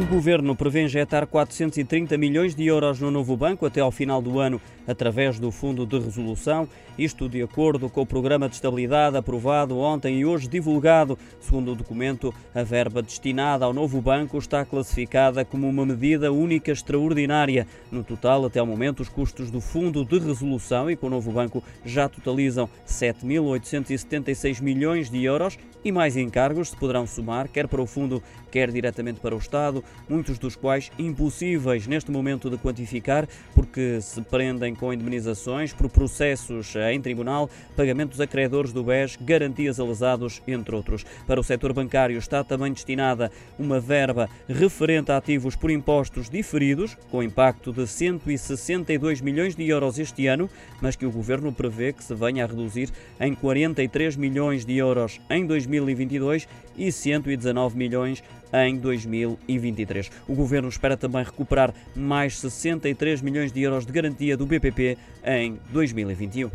O Governo prevê injetar 430 milhões de euros no novo banco até ao final do ano, através do Fundo de Resolução, isto de acordo com o Programa de Estabilidade aprovado ontem e hoje divulgado. Segundo o documento, a verba destinada ao novo banco está classificada como uma medida única extraordinária. No total, até ao momento, os custos do Fundo de Resolução e com o novo banco já totalizam 7.876 milhões de euros e mais encargos se poderão somar, quer para o Fundo, quer diretamente para o Estado muitos dos quais impossíveis neste momento de quantificar, porque se prendem com indemnizações por processos em tribunal, pagamentos a credores do BES, garantias a lesados, entre outros. Para o setor bancário está também destinada uma verba referente a ativos por impostos diferidos, com impacto de 162 milhões de euros este ano, mas que o governo prevê que se venha a reduzir em 43 milhões de euros em 2022 e 119 milhões em 2023. O governo espera também recuperar mais 63 milhões de euros de garantia do BPP em 2021.